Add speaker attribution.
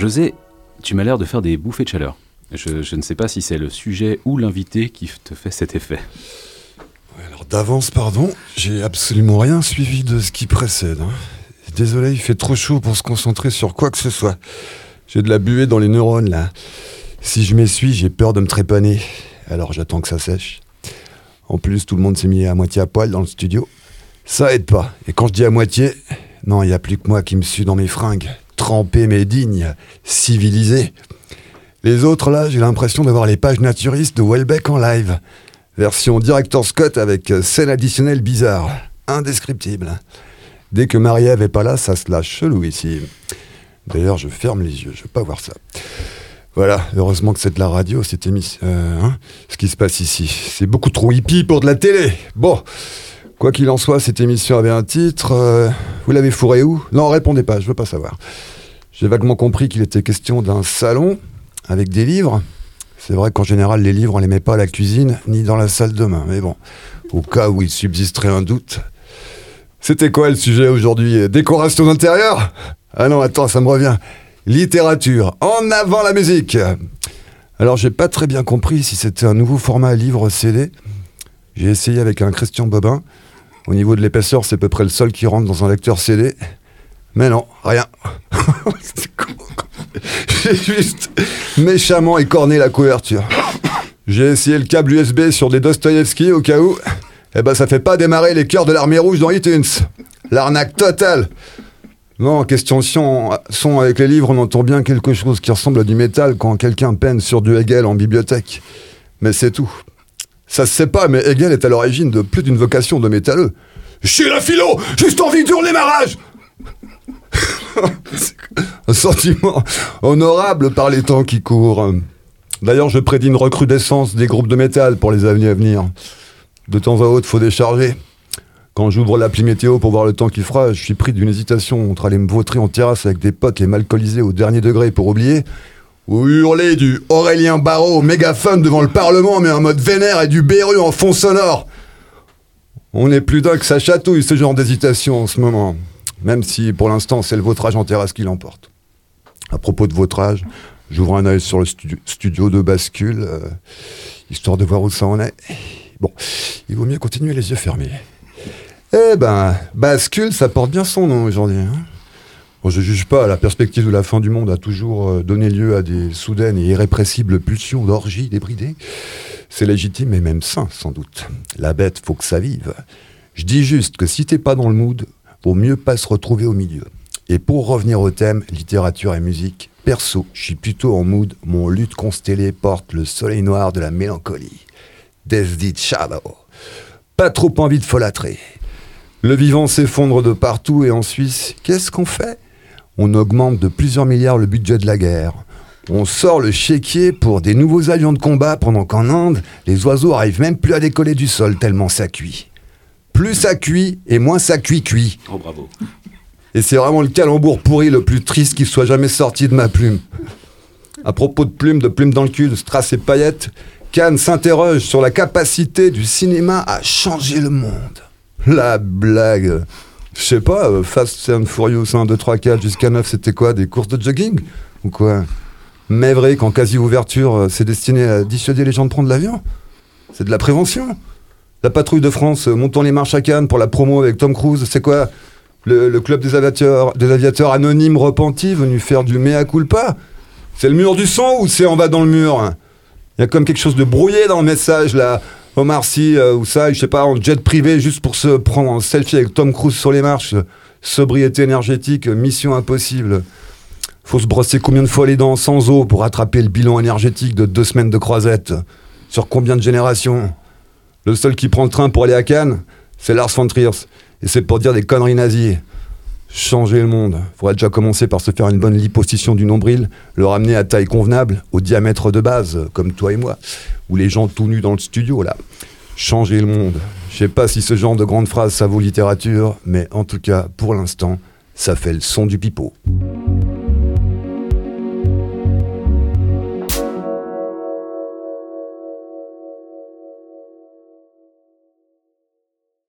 Speaker 1: José, tu m'as l'air de faire des bouffées de chaleur. Je, ne sais pas si c'est le sujet ou l'invité qui te fait cet effet.
Speaker 2: Alors d'avance, pardon, j'ai absolument rien suivi de ce qui précède. hein. Désolé, il fait trop chaud pour se concentrer sur quoi que ce soit. J'ai de la buée dans les neurones là. Si je m'essuie, j'ai peur de me trépaner. Alors j'attends que ça sèche. En plus, tout le monde s'est mis à moitié à poil dans le studio. Ça aide pas. Et quand je dis à moitié, non, il n'y a plus que moi qui me suis dans mes fringues. Trempé mais digne, civilisé. Les autres là, j'ai l'impression d'avoir les pages naturistes de Welbeck en live. Version Director Scott avec euh, scène additionnelle bizarre. Indescriptible. Dès que Marie-Ève est pas là, ça se lâche chelou ici. D'ailleurs, je ferme les yeux, je veux pas voir ça. Voilà, heureusement que c'est de la radio, cette émission. Euh, hein, ce qui se passe ici. C'est beaucoup trop hippie pour de la télé. Bon, quoi qu'il en soit, cette émission avait un titre. euh, vous l'avez fourré où? Non, répondez pas, je veux pas savoir. J'ai vaguement compris qu'il était question d'un salon avec des livres. C'est vrai qu'en général, les livres, on les met pas à la cuisine ni dans la salle de bain. Mais bon, au cas où il subsisterait un doute. C'était quoi le sujet aujourd'hui? Décoration d'intérieur? Ah non, attends, ça me revient. Littérature. En avant la musique Alors, j'ai pas très bien compris si c'était un nouveau format livre CD. J'ai essayé avec un Christian Bobin. Au niveau de l'épaisseur, c'est à peu près le seul qui rentre dans un lecteur CD. Mais non, rien. J'ai juste méchamment écorné la couverture. J'ai essayé le câble USB sur des Dostoïevski au cas où. Eh ben, ça fait pas démarrer les cœurs de l'armée rouge dans iTunes. L'arnaque totale. Non, question son avec les livres, on entend bien quelque chose qui ressemble à du métal quand quelqu'un peine sur du Hegel en bibliothèque. Mais c'est tout. Ça se sait pas, mais Hegel est à l'origine de plus d'une vocation de métalleux. Chez la philo, juste envie d'hurler ma rage Un sentiment honorable par les temps qui courent. D'ailleurs, je prédis une recrudescence des groupes de métal pour les années à venir. De temps à autre, faut décharger. Quand j'ouvre l'appli météo pour voir le temps qu'il fera, je suis pris d'une hésitation entre aller me vautrer en terrasse avec des potes et m'alcooliser au dernier degré pour oublier, ou hurler du Aurélien Barraud mégaphone devant le Parlement mais en mode vénère et du Béru en fond sonore. On est plus d'un que ça chatouille ce genre d'hésitation en ce moment. Même si pour l'instant c'est le vautrage en terrasse qui l'emporte. À propos de vautrage, j'ouvre un œil sur le stu- studio de bascule, euh, histoire de voir où ça en est. Bon, il vaut mieux continuer les yeux fermés. Eh ben, bascule, ça porte bien son nom aujourd'hui. hein. Je juge pas, la perspective de la fin du monde a toujours euh, donné lieu à des soudaines et irrépressibles pulsions d'orgie débridées. C'est légitime et même sain, sans doute. La bête, faut que ça vive. Je dis juste que si t'es pas dans le mood, vaut mieux pas se retrouver au milieu. Et pour revenir au thème, littérature et musique, perso, je suis plutôt en mood, mon lutte constellé porte le soleil noir de la mélancolie. Deed Shadow. Pas trop envie de folâtrer. Le vivant s'effondre de partout et en Suisse, qu'est-ce qu'on fait? On augmente de plusieurs milliards le budget de la guerre. On sort le chéquier pour des nouveaux avions de combat pendant qu'en Inde, les oiseaux arrivent même plus à décoller du sol tellement ça cuit. Plus ça cuit et moins ça cuit cuit.
Speaker 1: Oh bravo.
Speaker 2: Et c'est vraiment le calembour pourri le plus triste qui soit jamais sorti de ma plume. À propos de plumes, de plumes dans le cul, de strass et paillettes, Cannes s'interroge sur la capacité du cinéma à changer le monde. La blague. Je sais pas, euh, Fast and Furious 1, 2, 3, 4 jusqu'à 9, c'était quoi Des courses de jogging Ou quoi? Mais vrai qu'en quasi-ouverture, euh, c'est destiné à dissuader les gens de prendre l'avion. C'est de la prévention. La patrouille de France, euh, montons les marches à Cannes pour la promo avec Tom Cruise, c'est quoi? Le, club des aviateurs, anonymes repentis venus faire du mea culpa. C'est le mur du son ou c'est on va dans le mur? Il y a comme quelque chose de brouillé dans le message là. Omar Sy euh, ou ça, je sais pas, en jet privé juste pour se prendre en selfie avec Tom Cruise sur les marches. Sobriété énergétique, mission impossible. Faut se brosser combien de fois les dents sans eau pour rattraper le bilan énergétique de deux semaines de croisette Sur combien de générations? Le seul qui prend le train pour aller à Cannes, c'est Lars von Trier. Et c'est pour dire des conneries nazies. Changer le monde. Faudrait déjà commencer par se faire une bonne liposuction du nombril, le ramener à taille convenable, au diamètre de base, comme toi et moi, ou les gens tout nus dans le studio, là. Changer le monde. Je sais pas si ce genre de grande phrase ça vaut littérature, mais en tout cas, pour l'instant, ça fait le son du pipeau.